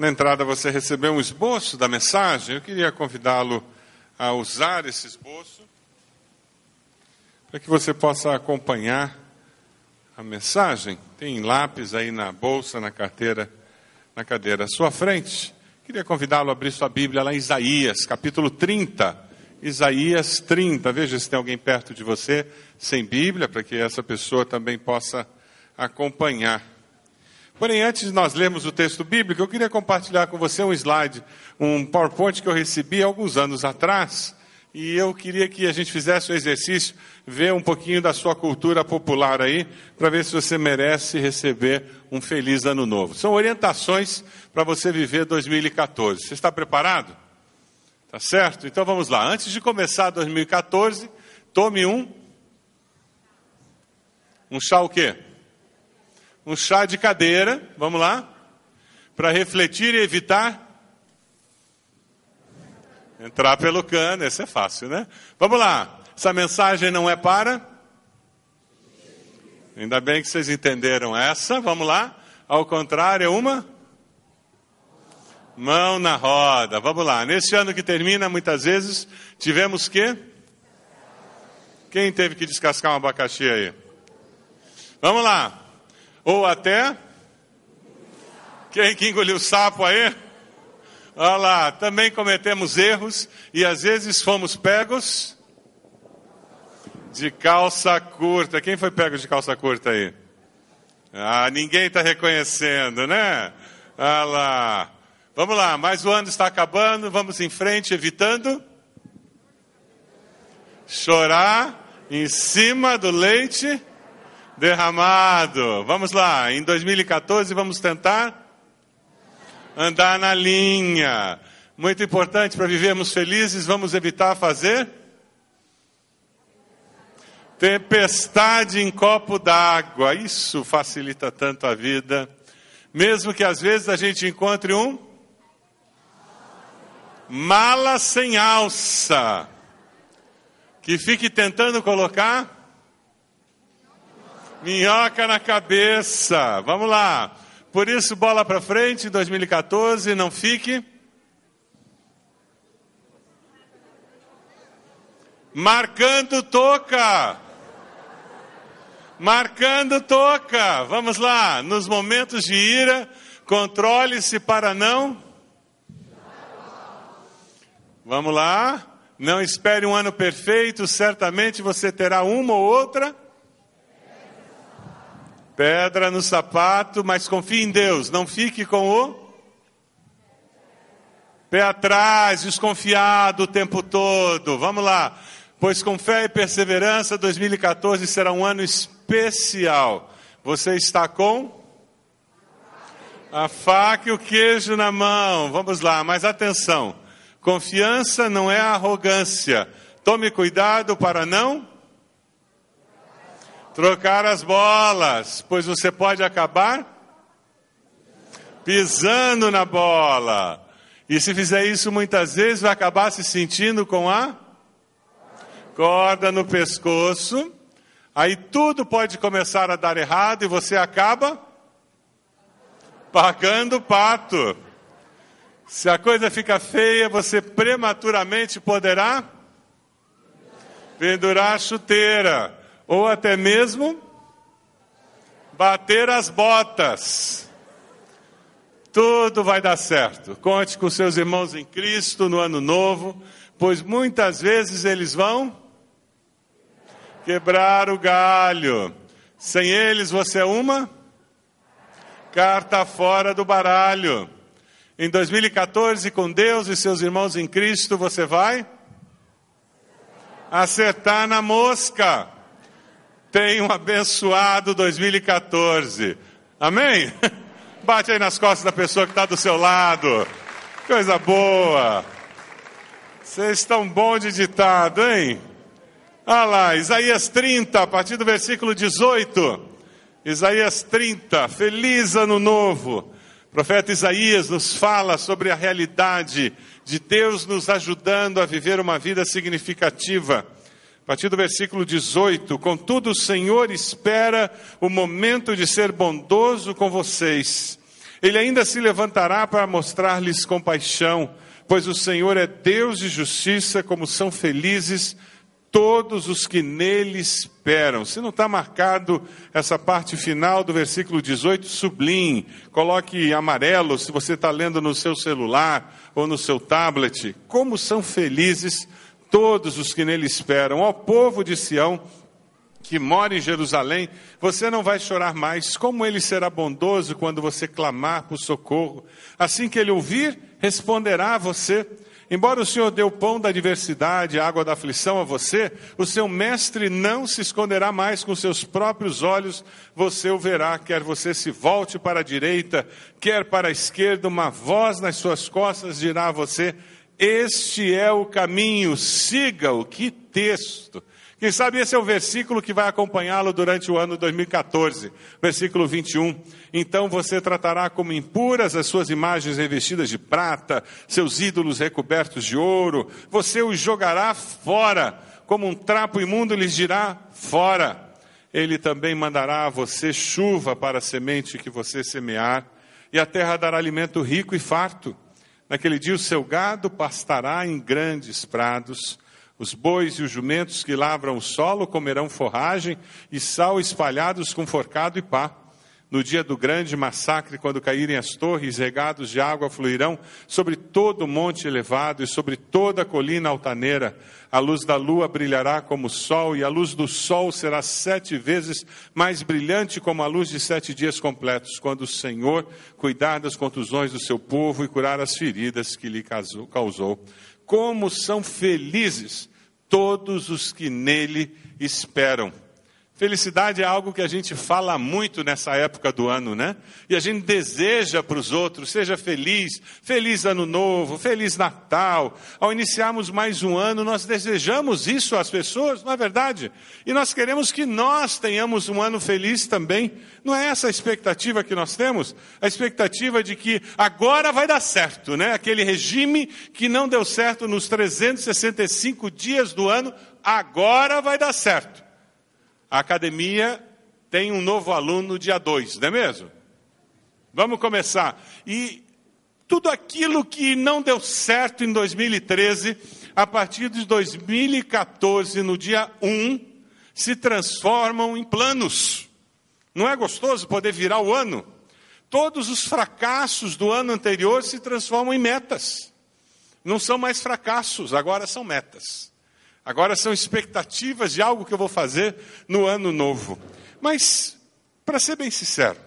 Na entrada você recebeu um esboço da mensagem. Eu queria convidá-lo a usar esse esboço para que você possa acompanhar a mensagem. Tem lápis aí na bolsa, na carteira, na cadeira à sua frente. Queria convidá-lo a abrir sua Bíblia lá em Isaías, capítulo 30. Isaías 30. Veja se tem alguém perto de você sem Bíblia, para que essa pessoa também possa acompanhar. Porém, antes de nós lermos o texto bíblico, eu queria compartilhar com você um slide, um PowerPoint que eu recebi alguns anos atrás, e eu queria que a gente fizesse o exercício, ver um pouquinho da sua cultura popular aí, para ver se você merece receber um feliz ano novo. São orientações para você viver 2014. Você está preparado? Tá certo? Então vamos lá. Antes de começar 2014, tome um. Um chá o quê? Um chá de cadeira, vamos lá, para refletir e evitar entrar pelo cano, esse é fácil, né? Vamos lá, essa mensagem não é para. Ainda bem que vocês entenderam essa, vamos lá. Ao contrário, é uma mão na roda. Vamos lá. Nesse ano que termina, muitas vezes tivemos que. Quem teve que descascar um abacaxi aí? Vamos lá. Ou até. Quem que engoliu o sapo aí? Olha lá, também cometemos erros e às vezes fomos pegos de calça curta. Quem foi pego de calça curta aí? Ah, ninguém está reconhecendo, né? Olha lá. Vamos lá, mas o ano está acabando, vamos em frente, evitando chorar em cima do leite derramado. Vamos lá, em 2014 vamos tentar andar na linha. Muito importante para vivermos felizes, vamos evitar fazer tempestade em copo d'água. Isso facilita tanto a vida. Mesmo que às vezes a gente encontre um mala sem alça, que fique tentando colocar Minhoca na cabeça. Vamos lá. Por isso, bola para frente em 2014. Não fique. Marcando toca. Marcando toca. Vamos lá. Nos momentos de ira, controle-se para não. Vamos lá. Não espere um ano perfeito, certamente você terá uma ou outra pedra no sapato, mas confie em Deus, não fique com o pé atrás, desconfiado o tempo todo. Vamos lá. Pois com fé e perseverança, 2014 será um ano especial. Você está com a faca e o queijo na mão. Vamos lá, mas atenção. Confiança não é arrogância. Tome cuidado para não trocar as bolas, pois você pode acabar pisando na bola. E se fizer isso muitas vezes, vai acabar se sentindo com a corda no pescoço. Aí tudo pode começar a dar errado e você acaba pagando o pato. Se a coisa fica feia, você prematuramente poderá pendurar a chuteira ou até mesmo bater as botas. Tudo vai dar certo. Conte com seus irmãos em Cristo no ano novo, pois muitas vezes eles vão quebrar o galho. Sem eles você é uma carta fora do baralho. Em 2014, com Deus e seus irmãos em Cristo, você vai acertar na mosca. Tenha um abençoado 2014. Amém? Bate aí nas costas da pessoa que está do seu lado. Coisa boa. Vocês estão bom de ditado, hein? Olha lá, Isaías 30, a partir do versículo 18. Isaías 30, feliz ano novo. O profeta Isaías nos fala sobre a realidade de Deus nos ajudando a viver uma vida significativa partir do versículo 18: Contudo, o Senhor espera o momento de ser bondoso com vocês. Ele ainda se levantará para mostrar-lhes compaixão, pois o Senhor é Deus de justiça, como são felizes todos os que nele esperam. Se não está marcado essa parte final do versículo 18, sublinhe, coloque amarelo se você está lendo no seu celular ou no seu tablet. Como são felizes todos os que nele esperam. Ó povo de Sião, que mora em Jerusalém, você não vai chorar mais. Como ele será bondoso quando você clamar por socorro. Assim que ele ouvir, responderá a você. Embora o Senhor dê o pão da adversidade, a água da aflição a você, o seu mestre não se esconderá mais com seus próprios olhos, você o verá, quer você se volte para a direita, quer para a esquerda, uma voz nas suas costas dirá a você: Este é o caminho, siga-o. Que texto! Quem sabe esse é o versículo que vai acompanhá-lo durante o ano 2014, versículo 21. Então você tratará como impuras as suas imagens revestidas de prata, seus ídolos recobertos de ouro, você os jogará fora, como um trapo imundo lhes dirá: fora. Ele também mandará a você chuva para a semente que você semear, e a terra dará alimento rico e farto. Naquele dia o seu gado pastará em grandes prados os bois e os jumentos que lavram o solo comerão forragem e sal espalhados com forcado e pá. No dia do grande massacre, quando caírem as torres, regados de água fluirão sobre todo o monte elevado e sobre toda a colina altaneira. A luz da lua brilhará como o sol, e a luz do sol será sete vezes mais brilhante como a luz de sete dias completos, quando o Senhor cuidar das contusões do seu povo e curar as feridas que lhe causou. Como são felizes todos os que nele esperam. Felicidade é algo que a gente fala muito nessa época do ano, né? E a gente deseja para os outros, seja feliz, feliz ano novo, feliz Natal. Ao iniciarmos mais um ano, nós desejamos isso às pessoas, não é verdade? E nós queremos que nós tenhamos um ano feliz também. Não é essa a expectativa que nós temos? A expectativa de que agora vai dar certo, né? Aquele regime que não deu certo nos 365 dias do ano, agora vai dar certo. A academia tem um novo aluno dia 2, não é mesmo? Vamos começar. E tudo aquilo que não deu certo em 2013, a partir de 2014, no dia 1, se transformam em planos. Não é gostoso poder virar o ano? Todos os fracassos do ano anterior se transformam em metas. Não são mais fracassos, agora são metas. Agora são expectativas de algo que eu vou fazer no ano novo. Mas, para ser bem sincero,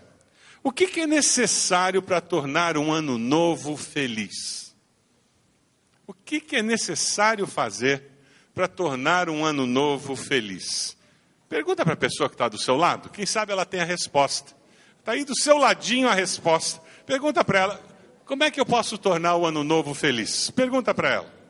o que, que é necessário para tornar um ano novo feliz? O que, que é necessário fazer para tornar um ano novo feliz? Pergunta para a pessoa que está do seu lado, quem sabe ela tem a resposta. Está aí do seu ladinho a resposta. Pergunta para ela, como é que eu posso tornar o ano novo feliz? Pergunta para ela.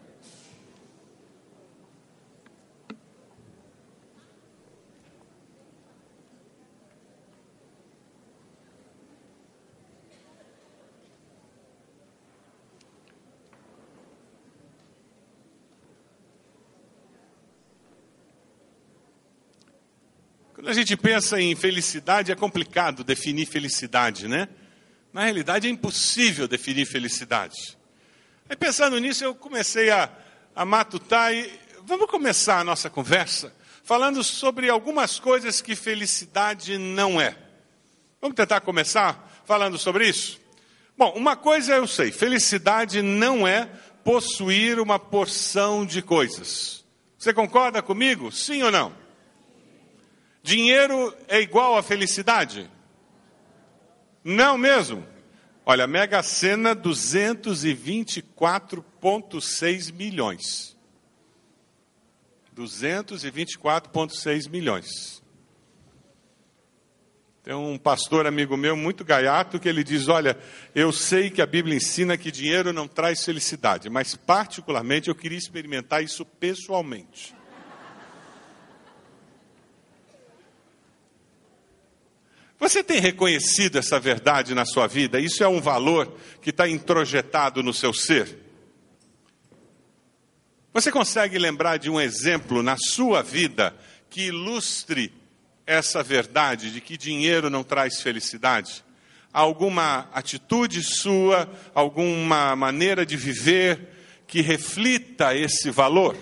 Quando a gente pensa em felicidade, é complicado definir felicidade, né? Na realidade, é impossível definir felicidade. Aí, pensando nisso, eu comecei a, a matutar e vamos começar a nossa conversa falando sobre algumas coisas que felicidade não é. Vamos tentar começar falando sobre isso? Bom, uma coisa eu sei: felicidade não é possuir uma porção de coisas. Você concorda comigo? Sim ou não? Dinheiro é igual a felicidade? Não mesmo. Olha, Mega Sena 224,6 milhões. 224,6 milhões. Tem um pastor amigo meu muito gaiato que ele diz: Olha, eu sei que a Bíblia ensina que dinheiro não traz felicidade, mas particularmente eu queria experimentar isso pessoalmente. Você tem reconhecido essa verdade na sua vida? Isso é um valor que está introjetado no seu ser? Você consegue lembrar de um exemplo na sua vida que ilustre essa verdade de que dinheiro não traz felicidade? alguma atitude sua, alguma maneira de viver que reflita esse valor?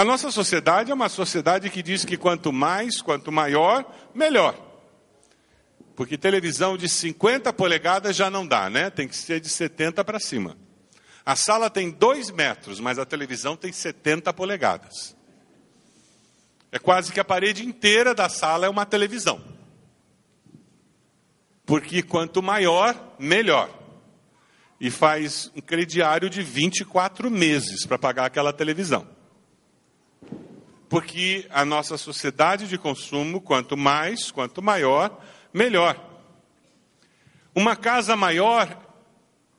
A nossa sociedade é uma sociedade que diz que quanto mais, quanto maior, melhor. Porque televisão de 50 polegadas já não dá, né? Tem que ser de 70 para cima. A sala tem 2 metros, mas a televisão tem 70 polegadas. É quase que a parede inteira da sala é uma televisão. Porque quanto maior, melhor. E faz um crediário de 24 meses para pagar aquela televisão. Porque a nossa sociedade de consumo, quanto mais, quanto maior, melhor. Uma casa maior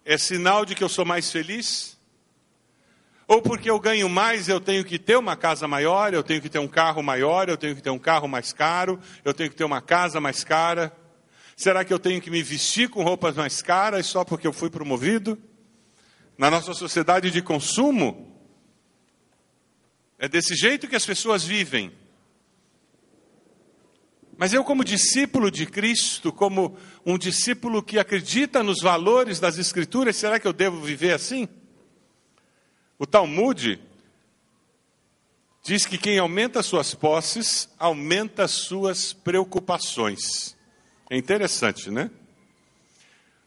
é sinal de que eu sou mais feliz? Ou porque eu ganho mais, eu tenho que ter uma casa maior, eu tenho que ter um carro maior, eu tenho que ter um carro mais caro, eu tenho que ter uma casa mais cara? Será que eu tenho que me vestir com roupas mais caras só porque eu fui promovido? Na nossa sociedade de consumo, é desse jeito que as pessoas vivem. Mas eu, como discípulo de Cristo, como um discípulo que acredita nos valores das Escrituras, será que eu devo viver assim? O Talmud diz que quem aumenta suas posses, aumenta suas preocupações. É interessante, né?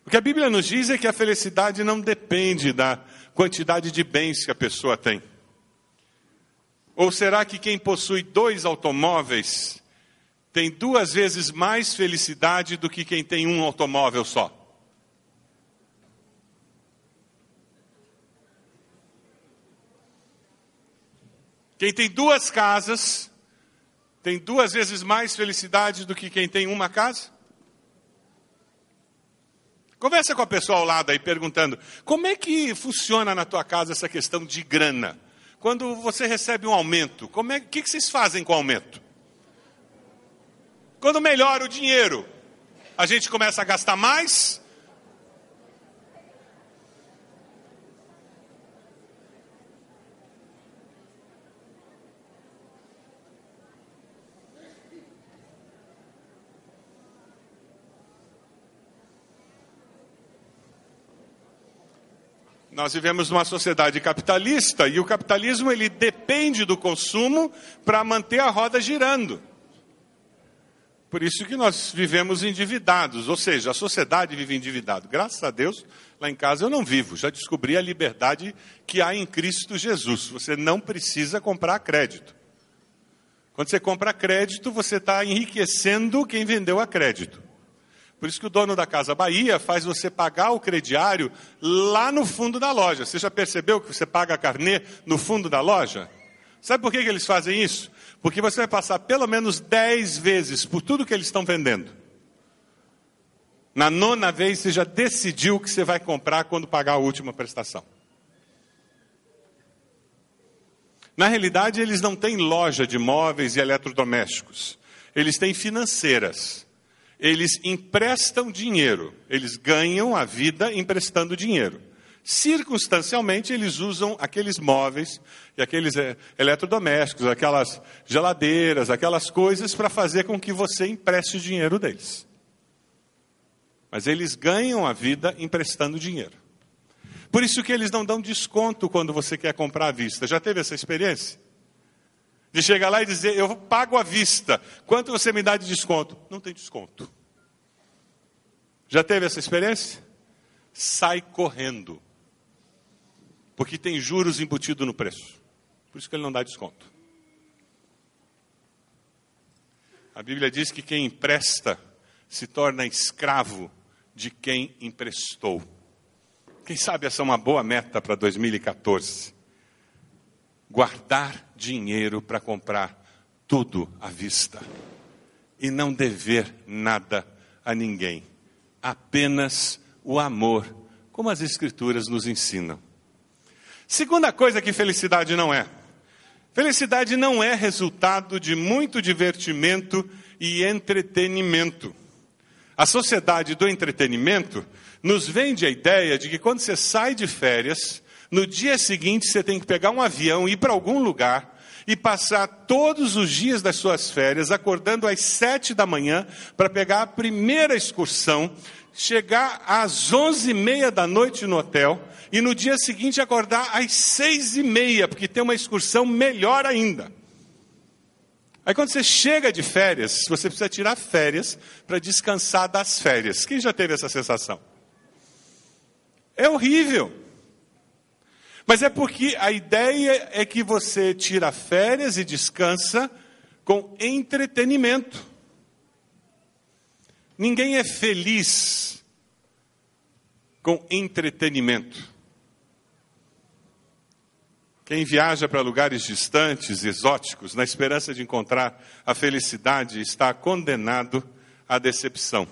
O que a Bíblia nos diz é que a felicidade não depende da quantidade de bens que a pessoa tem. Ou será que quem possui dois automóveis tem duas vezes mais felicidade do que quem tem um automóvel só. Quem tem duas casas tem duas vezes mais felicidade do que quem tem uma casa? Conversa com a pessoa ao lado aí perguntando: como é que funciona na tua casa essa questão de grana? Quando você recebe um aumento, é, o que vocês fazem com o aumento? Quando melhora o dinheiro, a gente começa a gastar mais. Nós vivemos numa sociedade capitalista e o capitalismo ele depende do consumo para manter a roda girando. Por isso que nós vivemos endividados, ou seja, a sociedade vive endividado. Graças a Deus, lá em casa eu não vivo. Já descobri a liberdade que há em Cristo Jesus. Você não precisa comprar crédito. Quando você compra crédito, você está enriquecendo quem vendeu a crédito. Por isso que o dono da Casa Bahia faz você pagar o crediário lá no fundo da loja. Você já percebeu que você paga a carnê no fundo da loja? Sabe por que, que eles fazem isso? Porque você vai passar pelo menos dez vezes por tudo que eles estão vendendo. Na nona vez, você já decidiu o que você vai comprar quando pagar a última prestação. Na realidade, eles não têm loja de móveis e eletrodomésticos. Eles têm financeiras. Eles emprestam dinheiro. Eles ganham a vida emprestando dinheiro circunstancialmente eles usam aqueles móveis e aqueles é, eletrodomésticos, aquelas geladeiras, aquelas coisas para fazer com que você empreste o dinheiro deles. Mas eles ganham a vida emprestando dinheiro. Por isso que eles não dão desconto quando você quer comprar à vista. Já teve essa experiência? De chegar lá e dizer, eu pago à vista. Quanto você me dá de desconto? Não tem desconto. Já teve essa experiência? Sai correndo porque tem juros embutidos no preço. Por isso que ele não dá desconto. A Bíblia diz que quem empresta se torna escravo de quem emprestou. Quem sabe essa é uma boa meta para 2014? Guardar dinheiro para comprar tudo à vista e não dever nada a ninguém, apenas o amor, como as Escrituras nos ensinam. Segunda coisa que felicidade não é. Felicidade não é resultado de muito divertimento e entretenimento. A sociedade do entretenimento nos vende a ideia de que quando você sai de férias, no dia seguinte você tem que pegar um avião ir para algum lugar e passar todos os dias das suas férias acordando às sete da manhã para pegar a primeira excursão, chegar às onze e meia da noite no hotel e no dia seguinte acordar às seis e meia, porque tem uma excursão melhor ainda. Aí quando você chega de férias, você precisa tirar férias para descansar das férias. Quem já teve essa sensação? É horrível. Mas é porque a ideia é que você tira férias e descansa com entretenimento. Ninguém é feliz com entretenimento. Quem viaja para lugares distantes, exóticos, na esperança de encontrar a felicidade, está condenado à decepção.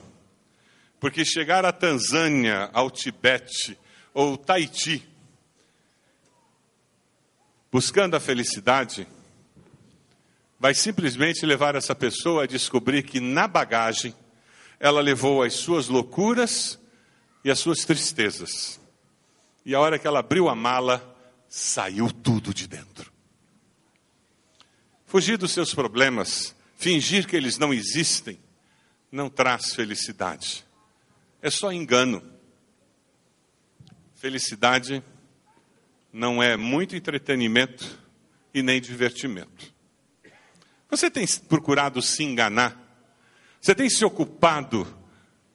Porque chegar à Tanzânia, ao Tibete ou Tahiti, buscando a felicidade, vai simplesmente levar essa pessoa a descobrir que na bagagem ela levou as suas loucuras e as suas tristezas. E a hora que ela abriu a mala, saiu tudo de dentro. Fugir dos seus problemas, fingir que eles não existem, não traz felicidade. É só engano. Felicidade não é muito entretenimento e nem divertimento. Você tem procurado se enganar? Você tem se ocupado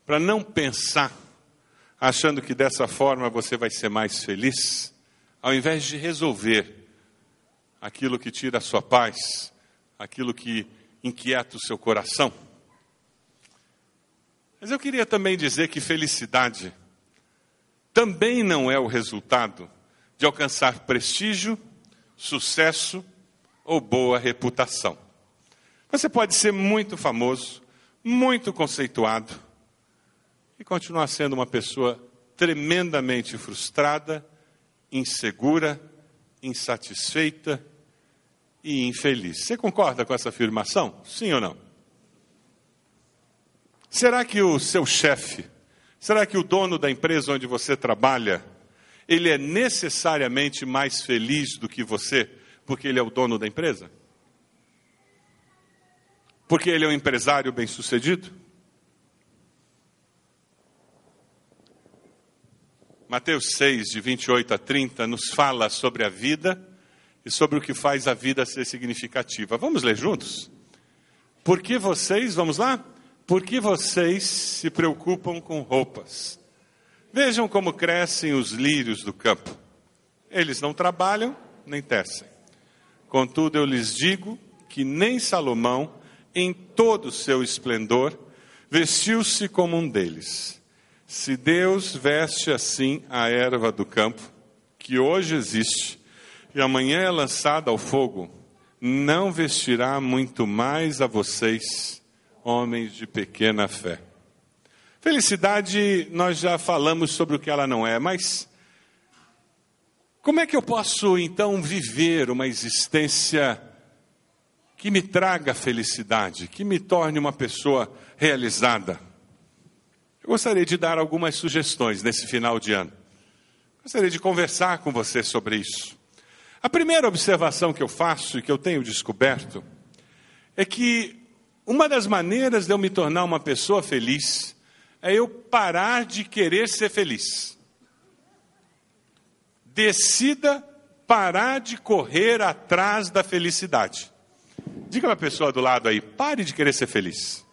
para não pensar, achando que dessa forma você vai ser mais feliz? ao invés de resolver aquilo que tira a sua paz, aquilo que inquieta o seu coração. Mas eu queria também dizer que felicidade também não é o resultado de alcançar prestígio, sucesso ou boa reputação. Você pode ser muito famoso, muito conceituado e continuar sendo uma pessoa tremendamente frustrada insegura, insatisfeita e infeliz. Você concorda com essa afirmação? Sim ou não? Será que o seu chefe, será que o dono da empresa onde você trabalha, ele é necessariamente mais feliz do que você, porque ele é o dono da empresa? Porque ele é um empresário bem-sucedido? Mateus 6, de 28 a 30, nos fala sobre a vida e sobre o que faz a vida ser significativa. Vamos ler juntos? Por que vocês, vamos lá? Por que vocês se preocupam com roupas? Vejam como crescem os lírios do campo. Eles não trabalham nem tecem. Contudo, eu lhes digo que nem Salomão, em todo o seu esplendor, vestiu-se como um deles. Se Deus veste assim a erva do campo, que hoje existe, e amanhã é lançada ao fogo, não vestirá muito mais a vocês, homens de pequena fé. Felicidade, nós já falamos sobre o que ela não é, mas como é que eu posso então viver uma existência que me traga felicidade, que me torne uma pessoa realizada? Eu gostaria de dar algumas sugestões nesse final de ano. Gostaria de conversar com você sobre isso. A primeira observação que eu faço e que eu tenho descoberto é que uma das maneiras de eu me tornar uma pessoa feliz é eu parar de querer ser feliz. Decida parar de correr atrás da felicidade. Diga para a pessoa do lado aí, pare de querer ser feliz.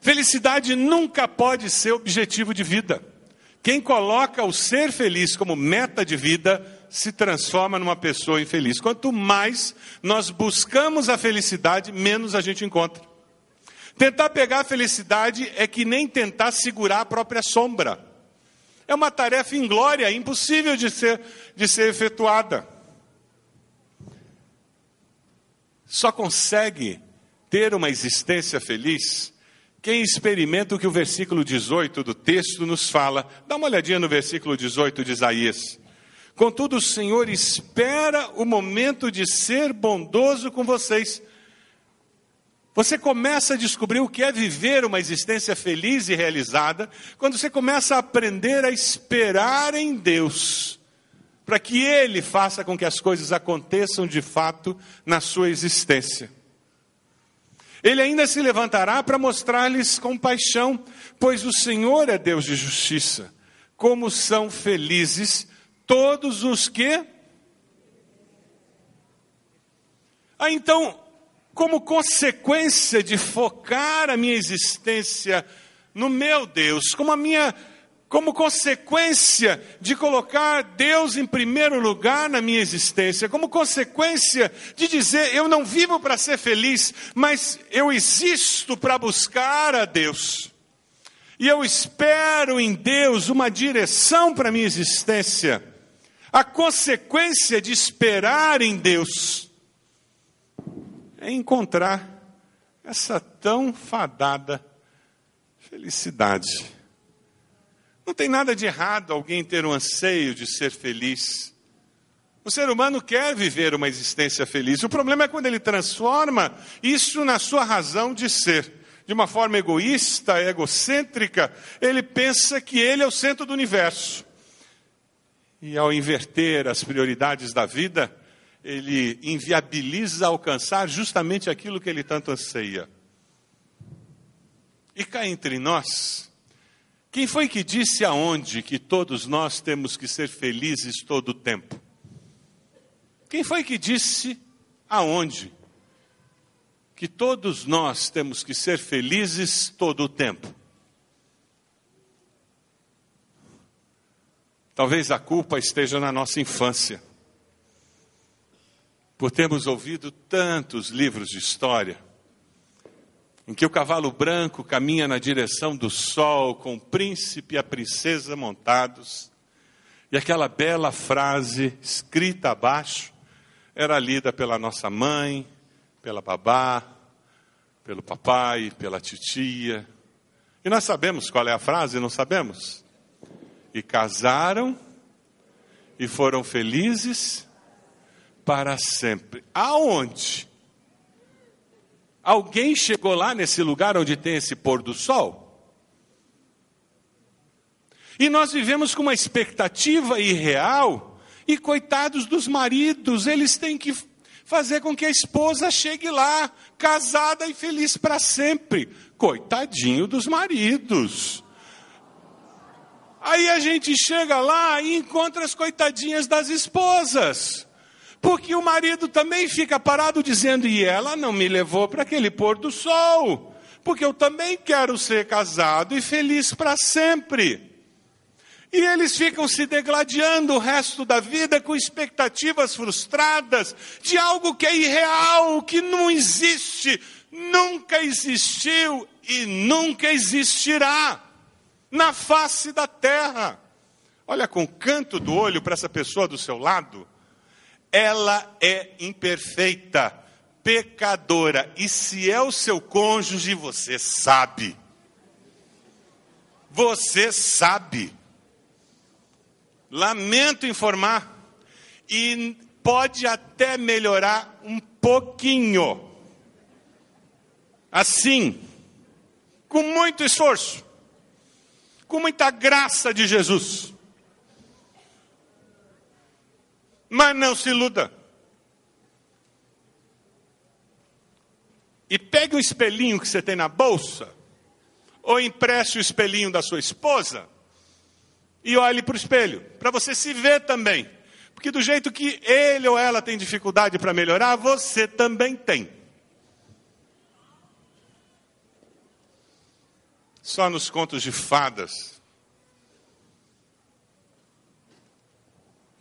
Felicidade nunca pode ser objetivo de vida. Quem coloca o ser feliz como meta de vida se transforma numa pessoa infeliz. Quanto mais nós buscamos a felicidade, menos a gente encontra. Tentar pegar a felicidade é que nem tentar segurar a própria sombra. É uma tarefa inglória, impossível de ser, de ser efetuada. Só consegue ter uma existência feliz quem experimenta o que o versículo 18 do texto nos fala, dá uma olhadinha no versículo 18 de Isaías. Contudo, o Senhor espera o momento de ser bondoso com vocês. Você começa a descobrir o que é viver uma existência feliz e realizada quando você começa a aprender a esperar em Deus para que Ele faça com que as coisas aconteçam de fato na sua existência. Ele ainda se levantará para mostrar-lhes compaixão, pois o Senhor é Deus de justiça. Como são felizes todos os que. Ah, então, como consequência de focar a minha existência no meu Deus, como a minha como consequência de colocar Deus em primeiro lugar na minha existência, como consequência de dizer eu não vivo para ser feliz, mas eu existo para buscar a Deus. E eu espero em Deus uma direção para minha existência. A consequência de esperar em Deus é encontrar essa tão fadada felicidade. Não tem nada de errado alguém ter um anseio de ser feliz. O ser humano quer viver uma existência feliz. O problema é quando ele transforma isso na sua razão de ser. De uma forma egoísta, egocêntrica, ele pensa que ele é o centro do universo. E ao inverter as prioridades da vida, ele inviabiliza alcançar justamente aquilo que ele tanto anseia. E cá entre nós, quem foi que disse aonde que todos nós temos que ser felizes todo o tempo? Quem foi que disse aonde que todos nós temos que ser felizes todo o tempo? Talvez a culpa esteja na nossa infância, por termos ouvido tantos livros de história em que o cavalo branco caminha na direção do sol, com o príncipe e a princesa montados, e aquela bela frase escrita abaixo era lida pela nossa mãe, pela babá, pelo papai, pela titia. E nós sabemos qual é a frase, não sabemos? E casaram e foram felizes para sempre. Aonde? Alguém chegou lá nesse lugar onde tem esse pôr do sol? E nós vivemos com uma expectativa irreal, e coitados dos maridos, eles têm que fazer com que a esposa chegue lá, casada e feliz para sempre. Coitadinho dos maridos. Aí a gente chega lá e encontra as coitadinhas das esposas. Porque o marido também fica parado dizendo: e ela não me levou para aquele pôr do sol, porque eu também quero ser casado e feliz para sempre. E eles ficam se degladiando o resto da vida com expectativas frustradas de algo que é irreal, que não existe, nunca existiu e nunca existirá na face da terra. Olha com canto do olho para essa pessoa do seu lado ela é imperfeita, pecadora. E se é o seu cônjuge, você sabe. Você sabe. Lamento informar. E pode até melhorar um pouquinho. Assim, com muito esforço, com muita graça de Jesus. Mas não se iluda. E pegue o espelhinho que você tem na bolsa, ou empreste o espelhinho da sua esposa, e olhe para o espelho, para você se ver também. Porque do jeito que ele ou ela tem dificuldade para melhorar, você também tem. Só nos contos de fadas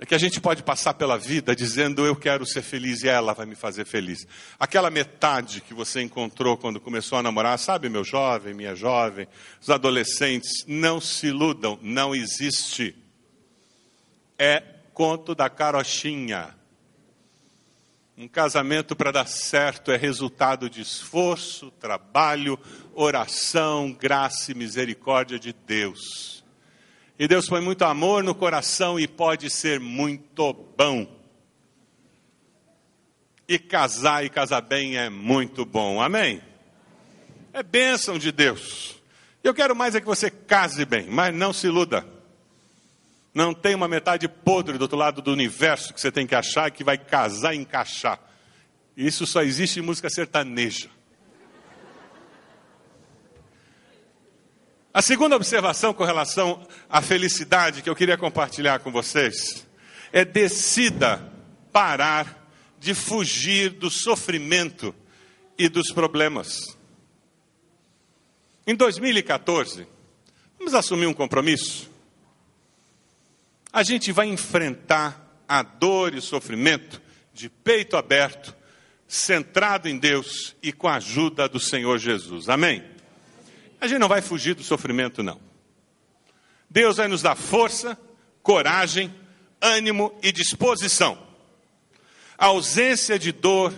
É que a gente pode passar pela vida dizendo eu quero ser feliz e ela vai me fazer feliz. Aquela metade que você encontrou quando começou a namorar, sabe, meu jovem, minha jovem, os adolescentes, não se iludam, não existe. É conto da carochinha. Um casamento para dar certo é resultado de esforço, trabalho, oração, graça e misericórdia de Deus. E Deus põe muito amor no coração e pode ser muito bom. E casar e casar bem é muito bom. Amém? É bênção de Deus. Eu quero mais é que você case bem, mas não se iluda. Não tem uma metade podre do outro lado do universo que você tem que achar que vai casar e encaixar. Isso só existe em música sertaneja. A segunda observação com relação à felicidade que eu queria compartilhar com vocês é decida parar de fugir do sofrimento e dos problemas. Em 2014, vamos assumir um compromisso? A gente vai enfrentar a dor e o sofrimento de peito aberto, centrado em Deus e com a ajuda do Senhor Jesus. Amém? A gente não vai fugir do sofrimento, não. Deus vai nos dar força, coragem, ânimo e disposição. A ausência de dor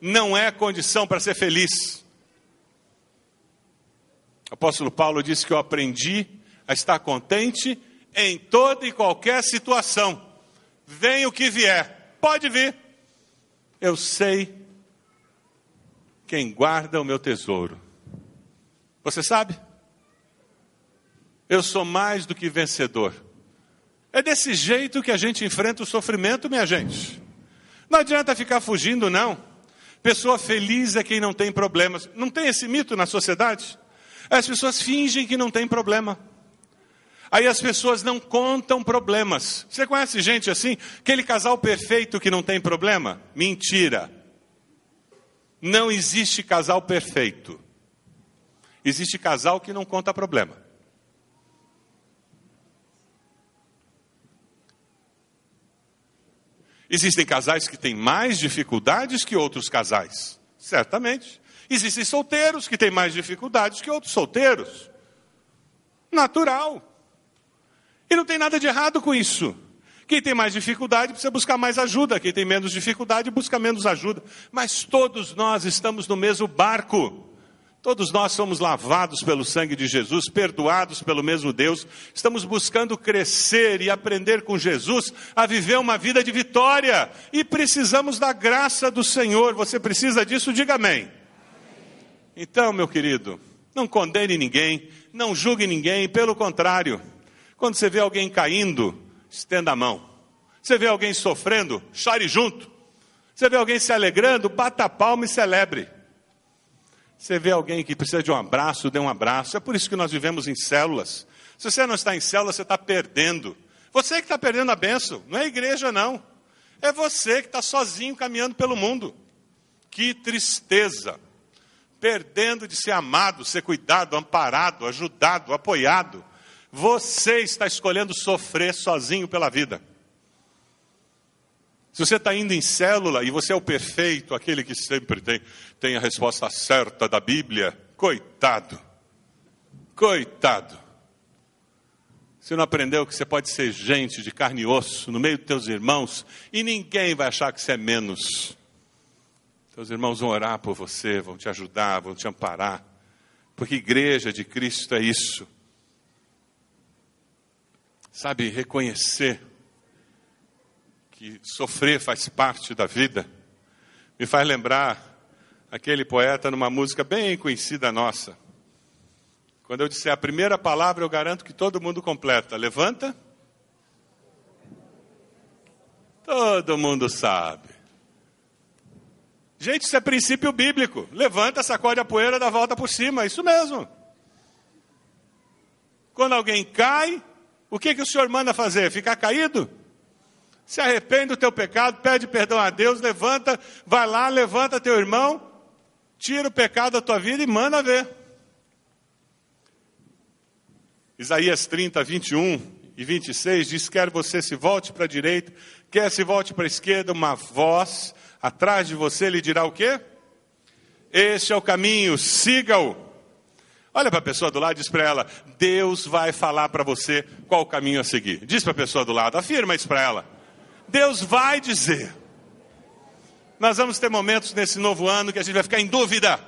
não é condição para ser feliz. O apóstolo Paulo disse que eu aprendi a estar contente em toda e qualquer situação. Venha o que vier, pode vir. Eu sei quem guarda o meu tesouro. Você sabe? Eu sou mais do que vencedor. É desse jeito que a gente enfrenta o sofrimento, minha gente. Não adianta ficar fugindo, não. Pessoa feliz é quem não tem problemas. Não tem esse mito na sociedade? As pessoas fingem que não tem problema. Aí as pessoas não contam problemas. Você conhece gente assim? Aquele casal perfeito que não tem problema? Mentira. Não existe casal perfeito. Existe casal que não conta problema. Existem casais que têm mais dificuldades que outros casais, certamente. Existem solteiros que têm mais dificuldades que outros solteiros. Natural. E não tem nada de errado com isso. Quem tem mais dificuldade precisa buscar mais ajuda, quem tem menos dificuldade busca menos ajuda. Mas todos nós estamos no mesmo barco. Todos nós somos lavados pelo sangue de Jesus, perdoados pelo mesmo Deus. Estamos buscando crescer e aprender com Jesus a viver uma vida de vitória. E precisamos da graça do Senhor. Você precisa disso? Diga amém. Então, meu querido, não condene ninguém, não julgue ninguém, pelo contrário. Quando você vê alguém caindo, estenda a mão. Você vê alguém sofrendo, chore junto. Você vê alguém se alegrando, bata a palma e celebre. Você vê alguém que precisa de um abraço, dê um abraço. É por isso que nós vivemos em células. Se você não está em célula, você está perdendo. Você que está perdendo a bênção, não é a igreja, não. É você que está sozinho caminhando pelo mundo. Que tristeza. Perdendo de ser amado, ser cuidado, amparado, ajudado, apoiado. Você está escolhendo sofrer sozinho pela vida. Se você está indo em célula e você é o perfeito, aquele que sempre tem, tem a resposta certa da Bíblia, coitado. Coitado. Você não aprendeu que você pode ser gente de carne e osso no meio dos teus irmãos e ninguém vai achar que você é menos. Teus irmãos vão orar por você, vão te ajudar, vão te amparar. Porque igreja de Cristo é isso. Sabe, reconhecer que sofrer faz parte da vida, me faz lembrar aquele poeta numa música bem conhecida nossa. Quando eu disser a primeira palavra, eu garanto que todo mundo completa. Levanta. Todo mundo sabe. Gente, isso é princípio bíblico. Levanta, sacode a poeira, dá volta por cima. Isso mesmo. Quando alguém cai, o que, que o senhor manda fazer? Ficar caído? Se arrepende do teu pecado, pede perdão a Deus, levanta, vai lá, levanta teu irmão, tira o pecado da tua vida e manda ver. Isaías 30, 21 e 26 diz: Quer você se volte para a direita, quer se volte para a esquerda, uma voz atrás de você lhe dirá o quê? Este é o caminho, siga-o. Olha para a pessoa do lado e diz para ela: Deus vai falar para você qual o caminho a seguir. Diz para a pessoa do lado, afirma isso para ela. Deus vai dizer. Nós vamos ter momentos nesse novo ano que a gente vai ficar em dúvida.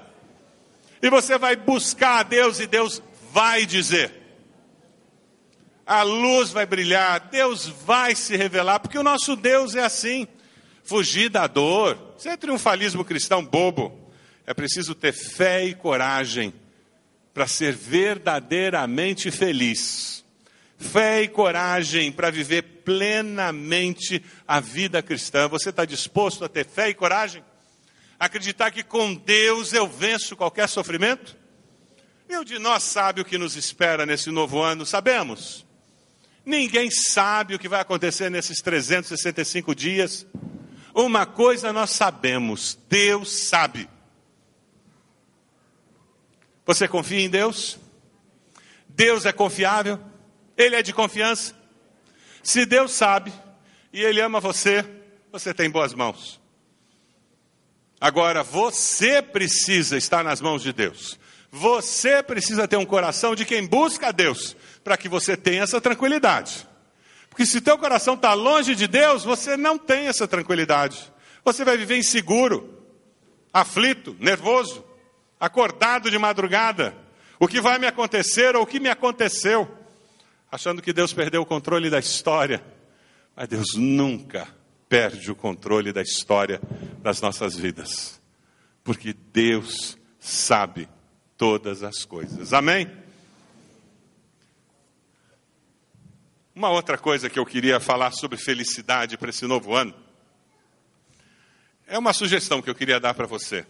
E você vai buscar a Deus e Deus vai dizer. A luz vai brilhar, Deus vai se revelar, porque o nosso Deus é assim. Fugir da dor. Isso é triunfalismo cristão bobo. É preciso ter fé e coragem para ser verdadeiramente feliz. Fé e coragem para viver plenamente a vida cristã. Você está disposto a ter fé e coragem? Acreditar que com Deus eu venço qualquer sofrimento? Nenhum de nós sabe o que nos espera nesse novo ano, sabemos. Ninguém sabe o que vai acontecer nesses 365 dias. Uma coisa nós sabemos: Deus sabe. Você confia em Deus? Deus é confiável? Ele é de confiança? Se Deus sabe e Ele ama você, você tem boas mãos. Agora, você precisa estar nas mãos de Deus. Você precisa ter um coração de quem busca a Deus, para que você tenha essa tranquilidade. Porque se teu coração está longe de Deus, você não tem essa tranquilidade. Você vai viver inseguro, aflito, nervoso, acordado de madrugada. O que vai me acontecer ou o que me aconteceu? Achando que Deus perdeu o controle da história. Mas Deus nunca perde o controle da história das nossas vidas. Porque Deus sabe todas as coisas. Amém? Uma outra coisa que eu queria falar sobre felicidade para esse novo ano é uma sugestão que eu queria dar para você.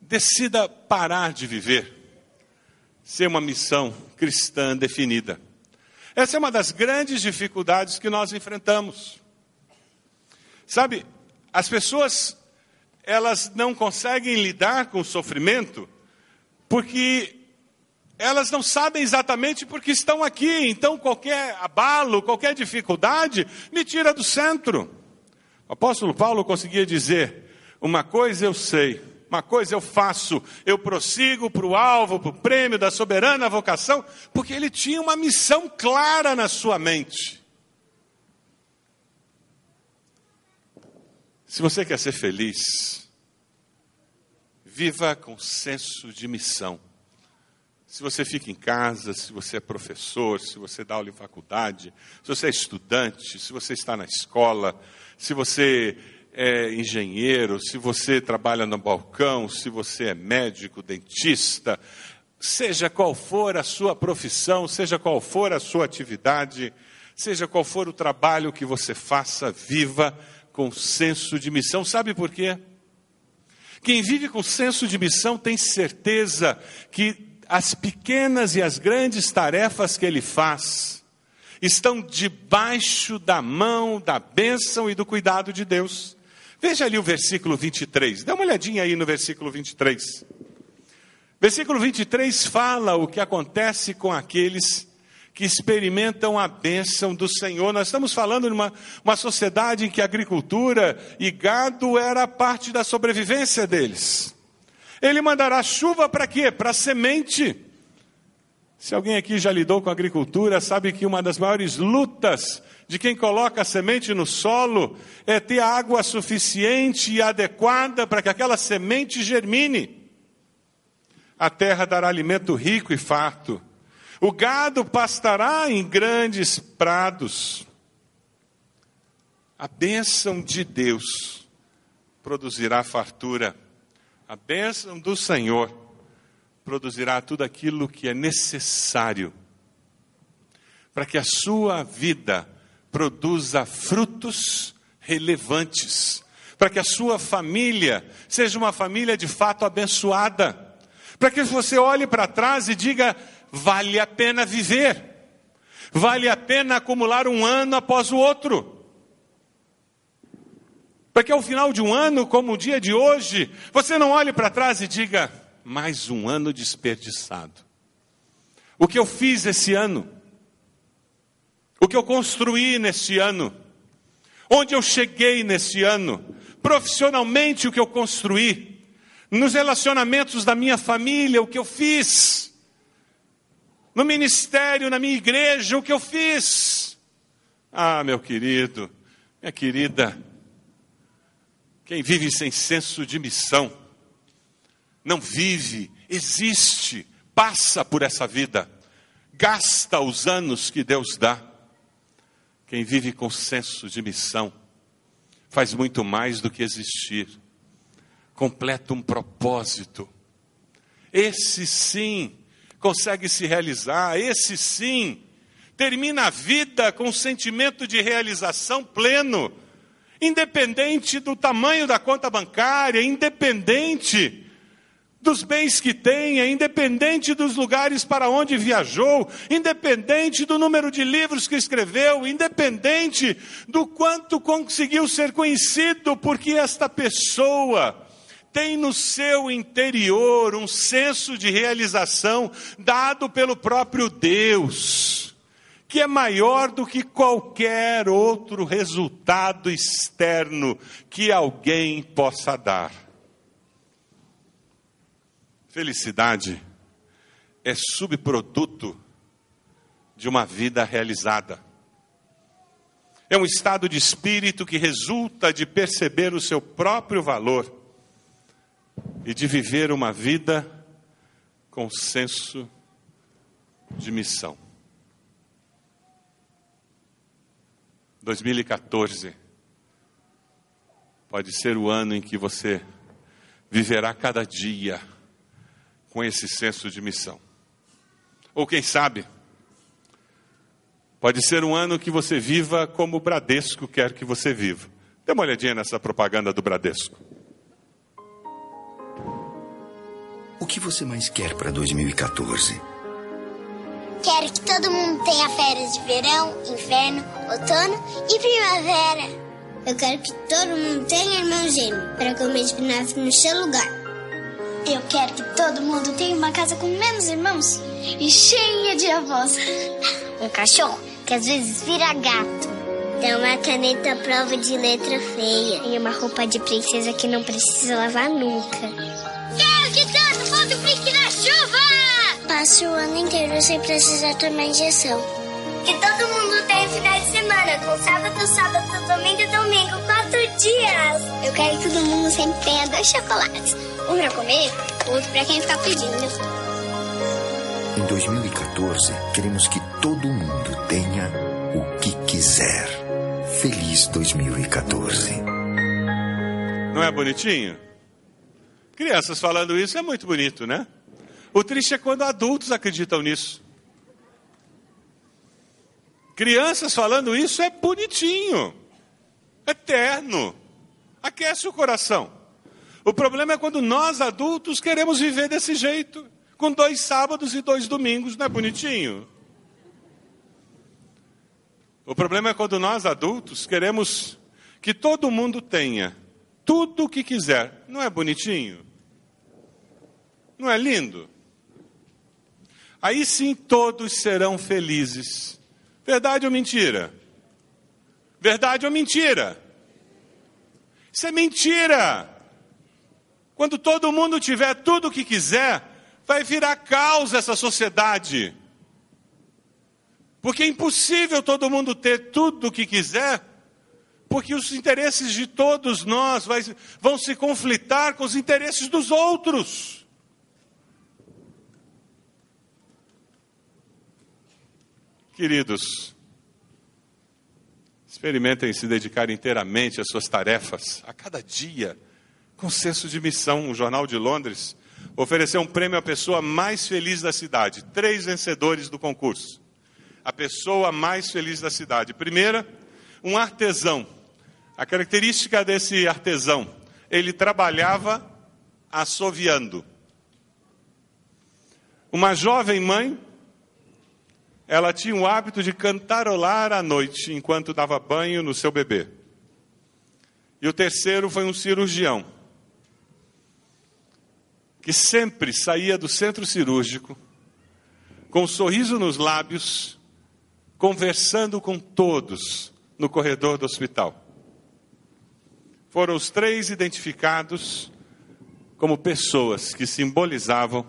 Decida parar de viver ser uma missão cristã definida. Essa é uma das grandes dificuldades que nós enfrentamos. Sabe, as pessoas elas não conseguem lidar com o sofrimento porque elas não sabem exatamente porque estão aqui. Então, qualquer abalo, qualquer dificuldade, me tira do centro. O apóstolo Paulo conseguia dizer: Uma coisa eu sei, uma coisa eu faço, eu prossigo para o alvo, para o prêmio da soberana vocação, porque ele tinha uma missão clara na sua mente. Se você quer ser feliz, Viva com senso de missão. Se você fica em casa, se você é professor, se você dá aula em faculdade, se você é estudante, se você está na escola, se você é engenheiro, se você trabalha no balcão, se você é médico, dentista, seja qual for a sua profissão, seja qual for a sua atividade, seja qual for o trabalho que você faça, viva com senso de missão. Sabe por quê? Quem vive com senso de missão tem certeza que as pequenas e as grandes tarefas que ele faz estão debaixo da mão, da bênção e do cuidado de Deus. Veja ali o versículo 23, dá uma olhadinha aí no versículo 23. Versículo 23 fala o que acontece com aqueles que experimentam a bênção do Senhor. Nós estamos falando de uma, uma sociedade em que agricultura e gado era parte da sobrevivência deles. Ele mandará chuva para quê? Para semente. Se alguém aqui já lidou com agricultura, sabe que uma das maiores lutas de quem coloca a semente no solo é ter água suficiente e adequada para que aquela semente germine. A terra dará alimento rico e farto. O gado pastará em grandes prados. A bênção de Deus produzirá fartura. A bênção do Senhor produzirá tudo aquilo que é necessário para que a sua vida produza frutos relevantes, para que a sua família seja uma família de fato abençoada, para que você olhe para trás e diga: vale a pena viver, vale a pena acumular um ano após o outro. Para que ao final de um ano, como o dia de hoje, você não olhe para trás e diga: mais um ano desperdiçado. O que eu fiz esse ano? O que eu construí neste ano? Onde eu cheguei neste ano? Profissionalmente, o que eu construí? Nos relacionamentos da minha família, o que eu fiz? no ministério, na minha igreja, o que eu fiz. Ah, meu querido, minha querida, quem vive sem senso de missão, não vive, existe, passa por essa vida, gasta os anos que Deus dá. Quem vive com senso de missão, faz muito mais do que existir, completa um propósito. Esse sim consegue se realizar, esse sim termina a vida com um sentimento de realização pleno, independente do tamanho da conta bancária, independente dos bens que tenha, independente dos lugares para onde viajou, independente do número de livros que escreveu, independente do quanto conseguiu ser conhecido, porque esta pessoa tem no seu interior um senso de realização dado pelo próprio Deus que é maior do que qualquer outro resultado externo que alguém possa dar. Felicidade é subproduto de uma vida realizada. É um estado de espírito que resulta de perceber o seu próprio valor e de viver uma vida com senso de missão. 2014 pode ser o ano em que você viverá cada dia com esse senso de missão. Ou quem sabe, pode ser um ano que você viva como o Bradesco quer que você viva. Dê uma olhadinha nessa propaganda do Bradesco. O que você mais quer para 2014? Quero que todo mundo tenha férias de verão, inverno, outono e primavera. Eu quero que todo mundo tenha irmão gêmeo para comer espinafre no seu lugar. Eu quero que todo mundo tenha uma casa com menos irmãos e cheia de avós. Um cachorro que às vezes vira gato. Tem uma caneta prova de letra feia. E uma roupa de princesa que não precisa lavar nunca. Quero que todo mundo brinque na chuva! Passe o ano inteiro sem precisar tomar injeção. Que todo mundo tenha final de semana, com sábado, sábado, domingo, domingo, quatro dias. Eu quero que todo mundo sempre tenha dois chocolates. Um pra comer, outro pra quem ficar pedindo. Em 2014, queremos que todo mundo tenha o que quiser. Feliz 2014. Não é bonitinho? Crianças falando isso é muito bonito, né? O triste é quando adultos acreditam nisso. Crianças falando isso é bonitinho, é terno, aquece o coração. O problema é quando nós adultos queremos viver desse jeito, com dois sábados e dois domingos, não é bonitinho? O problema é quando nós adultos queremos que todo mundo tenha tudo o que quiser, não é bonitinho? Não é lindo? Aí sim todos serão felizes. Verdade ou mentira? Verdade ou mentira? Isso é mentira. Quando todo mundo tiver tudo o que quiser, vai virar caos essa sociedade. Porque é impossível todo mundo ter tudo o que quiser, porque os interesses de todos nós vão se conflitar com os interesses dos outros. Queridos, experimentem se dedicar inteiramente às suas tarefas, a cada dia, com senso de missão. O Jornal de Londres ofereceu um prêmio à pessoa mais feliz da cidade. Três vencedores do concurso. A pessoa mais feliz da cidade. Primeira, um artesão. A característica desse artesão, ele trabalhava assoviando. Uma jovem mãe ela tinha o hábito de cantarolar à noite enquanto dava banho no seu bebê. E o terceiro foi um cirurgião, que sempre saía do centro cirúrgico, com um sorriso nos lábios, conversando com todos no corredor do hospital. Foram os três identificados como pessoas que simbolizavam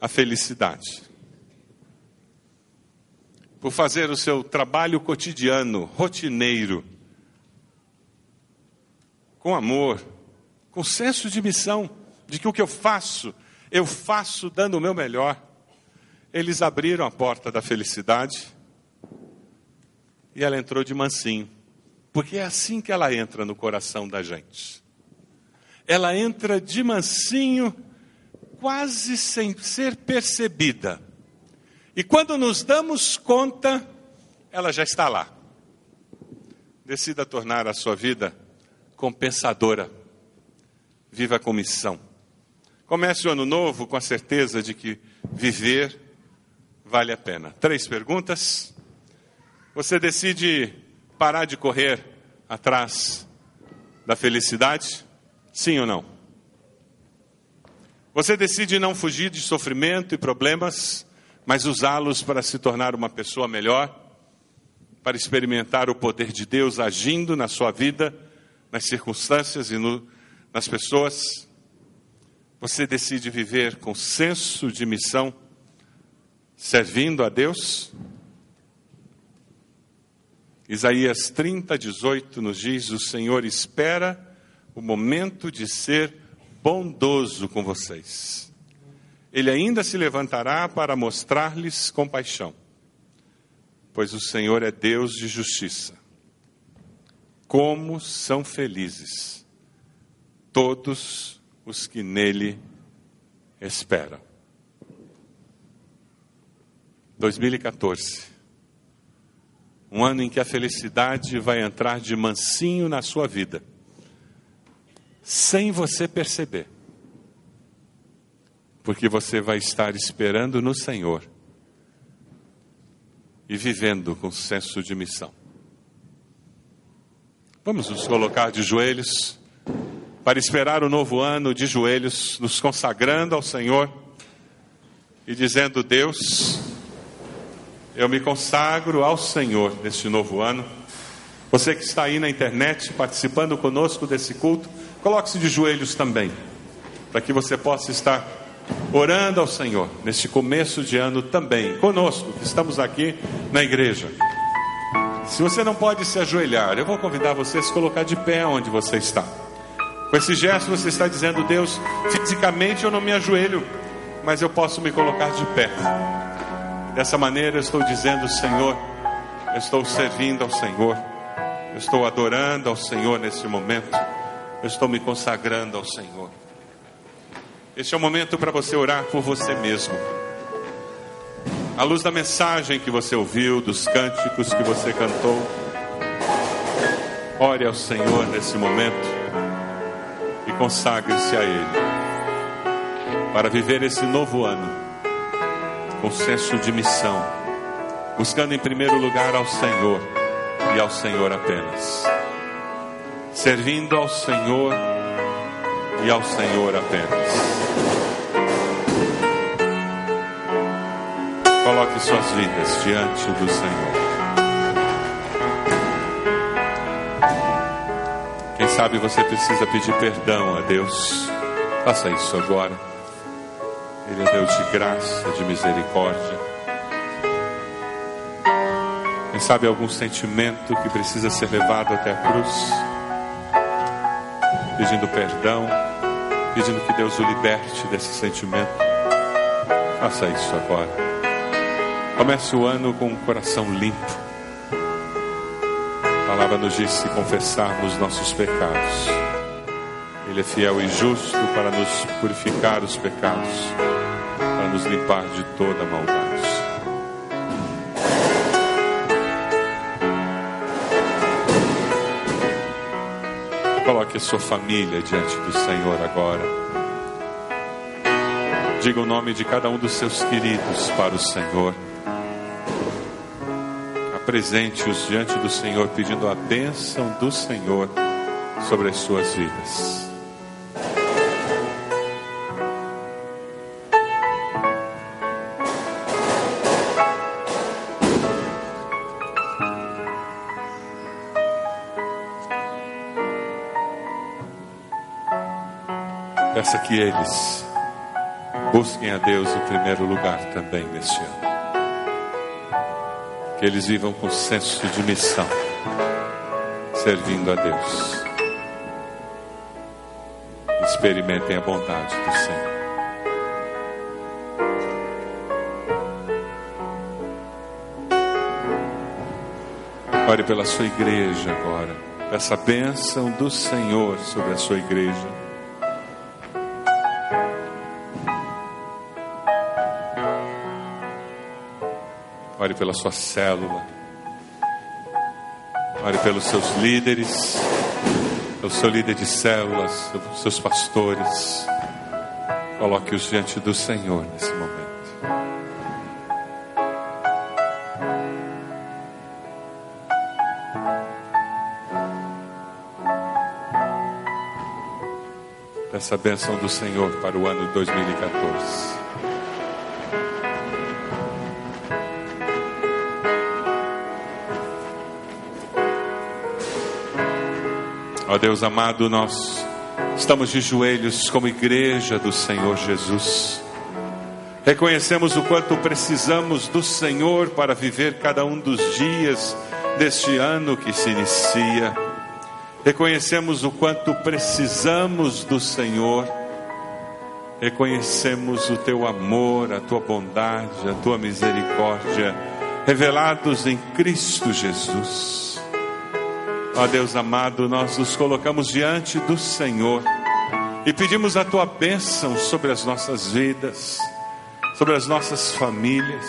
a felicidade por fazer o seu trabalho cotidiano, rotineiro, com amor, com senso de missão, de que o que eu faço, eu faço dando o meu melhor. Eles abriram a porta da felicidade e ela entrou de mansinho, porque é assim que ela entra no coração da gente. Ela entra de mansinho, quase sem ser percebida e quando nos damos conta, ela já está lá. Decida tornar a sua vida compensadora. Viva com missão. Comece o ano novo com a certeza de que viver vale a pena. Três perguntas. Você decide parar de correr atrás da felicidade? Sim ou não? Você decide não fugir de sofrimento e problemas, mas usá-los para se tornar uma pessoa melhor, para experimentar o poder de Deus agindo na sua vida, nas circunstâncias e no, nas pessoas. Você decide viver com senso de missão, servindo a Deus? Isaías 30, 18 nos diz: O Senhor espera o momento de ser bondoso com vocês. Ele ainda se levantará para mostrar-lhes compaixão, pois o Senhor é Deus de justiça. Como são felizes todos os que nele esperam. 2014. Um ano em que a felicidade vai entrar de mansinho na sua vida sem você perceber. Porque você vai estar esperando no Senhor e vivendo com senso de missão. Vamos nos colocar de joelhos para esperar o novo ano de joelhos, nos consagrando ao Senhor e dizendo: Deus, eu me consagro ao Senhor neste novo ano. Você que está aí na internet participando conosco desse culto, Coloque-se de joelhos também, para que você possa estar orando ao Senhor neste começo de ano também, conosco, que estamos aqui na igreja. Se você não pode se ajoelhar, eu vou convidar você a se colocar de pé onde você está. Com esse gesto você está dizendo, Deus, fisicamente eu não me ajoelho, mas eu posso me colocar de pé. Dessa maneira eu estou dizendo, Senhor, eu estou servindo ao Senhor, eu estou adorando ao Senhor nesse momento. Eu estou me consagrando ao Senhor. Este é o momento para você orar por você mesmo. À luz da mensagem que você ouviu, dos cânticos que você cantou, ore ao Senhor nesse momento e consagre-se a Ele para viver esse novo ano com senso de missão, buscando em primeiro lugar ao Senhor e ao Senhor apenas servindo ao Senhor e ao Senhor apenas. Coloque suas vidas diante do Senhor. Quem sabe você precisa pedir perdão a Deus. Faça isso agora. Ele é Deus de graça, de misericórdia. Quem sabe algum sentimento que precisa ser levado até a cruz pedindo perdão, pedindo que Deus o liberte desse sentimento. Faça isso agora. Comece o ano com um coração limpo. A palavra nos diz se confessarmos nossos pecados. Ele é fiel e justo para nos purificar os pecados, para nos limpar de toda maldade. Coloque a sua família diante do Senhor agora. Diga o nome de cada um dos seus queridos para o Senhor. Apresente-os diante do Senhor, pedindo a bênção do Senhor sobre as suas vidas. Peça que eles busquem a Deus em primeiro lugar também neste ano. Que eles vivam com senso de missão, servindo a Deus. Experimentem a bondade do Senhor. Ore pela sua igreja agora. Peça a bênção do Senhor sobre a sua igreja. Ore pela sua célula. Ore pelos seus líderes, pelo seu líder de células, pelos seus pastores. Coloque-os diante do Senhor nesse momento. Peça a bênção do Senhor para o ano 2014. Deus amado, nós estamos de joelhos como igreja do Senhor Jesus. Reconhecemos o quanto precisamos do Senhor para viver cada um dos dias deste ano que se inicia. Reconhecemos o quanto precisamos do Senhor. Reconhecemos o teu amor, a tua bondade, a tua misericórdia, revelados em Cristo Jesus. Ó Deus amado, nós nos colocamos diante do Senhor e pedimos a tua bênção sobre as nossas vidas, sobre as nossas famílias,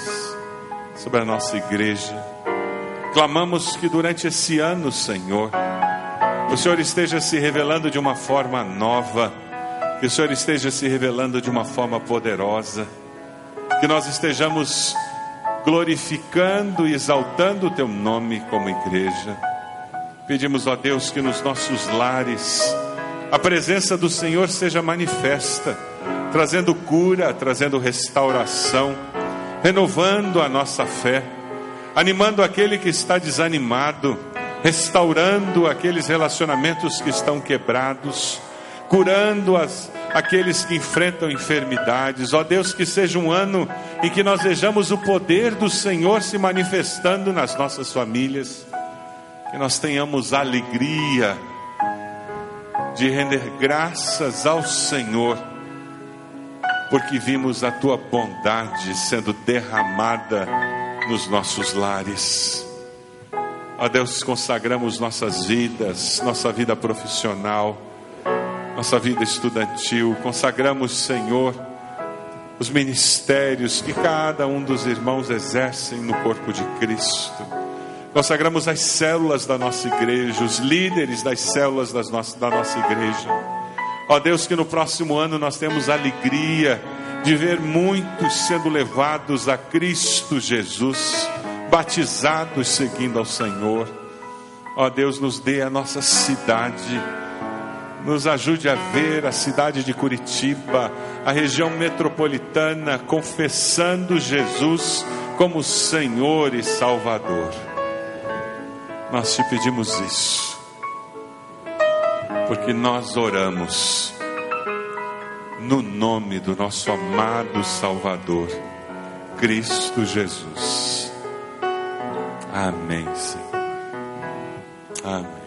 sobre a nossa igreja. Clamamos que durante esse ano, Senhor, o Senhor esteja se revelando de uma forma nova, que o Senhor esteja se revelando de uma forma poderosa, que nós estejamos glorificando e exaltando o teu nome como igreja. Pedimos a Deus que nos nossos lares a presença do Senhor seja manifesta, trazendo cura, trazendo restauração, renovando a nossa fé, animando aquele que está desanimado, restaurando aqueles relacionamentos que estão quebrados, curando as, aqueles que enfrentam enfermidades. Ó Deus, que seja um ano em que nós vejamos o poder do Senhor se manifestando nas nossas famílias que nós tenhamos alegria de render graças ao Senhor, porque vimos a tua bondade sendo derramada nos nossos lares. Ó Deus, consagramos nossas vidas, nossa vida profissional, nossa vida estudantil, consagramos, Senhor, os ministérios que cada um dos irmãos exercem no corpo de Cristo. Consagramos as células da nossa igreja, os líderes das células das nossas, da nossa igreja. Ó Deus, que no próximo ano nós temos alegria de ver muitos sendo levados a Cristo Jesus, batizados seguindo ao Senhor. Ó Deus, nos dê a nossa cidade, nos ajude a ver a cidade de Curitiba, a região metropolitana, confessando Jesus como Senhor e Salvador. Nós te pedimos isso, porque nós oramos no nome do nosso amado Salvador, Cristo Jesus. Amém, Senhor. Amém.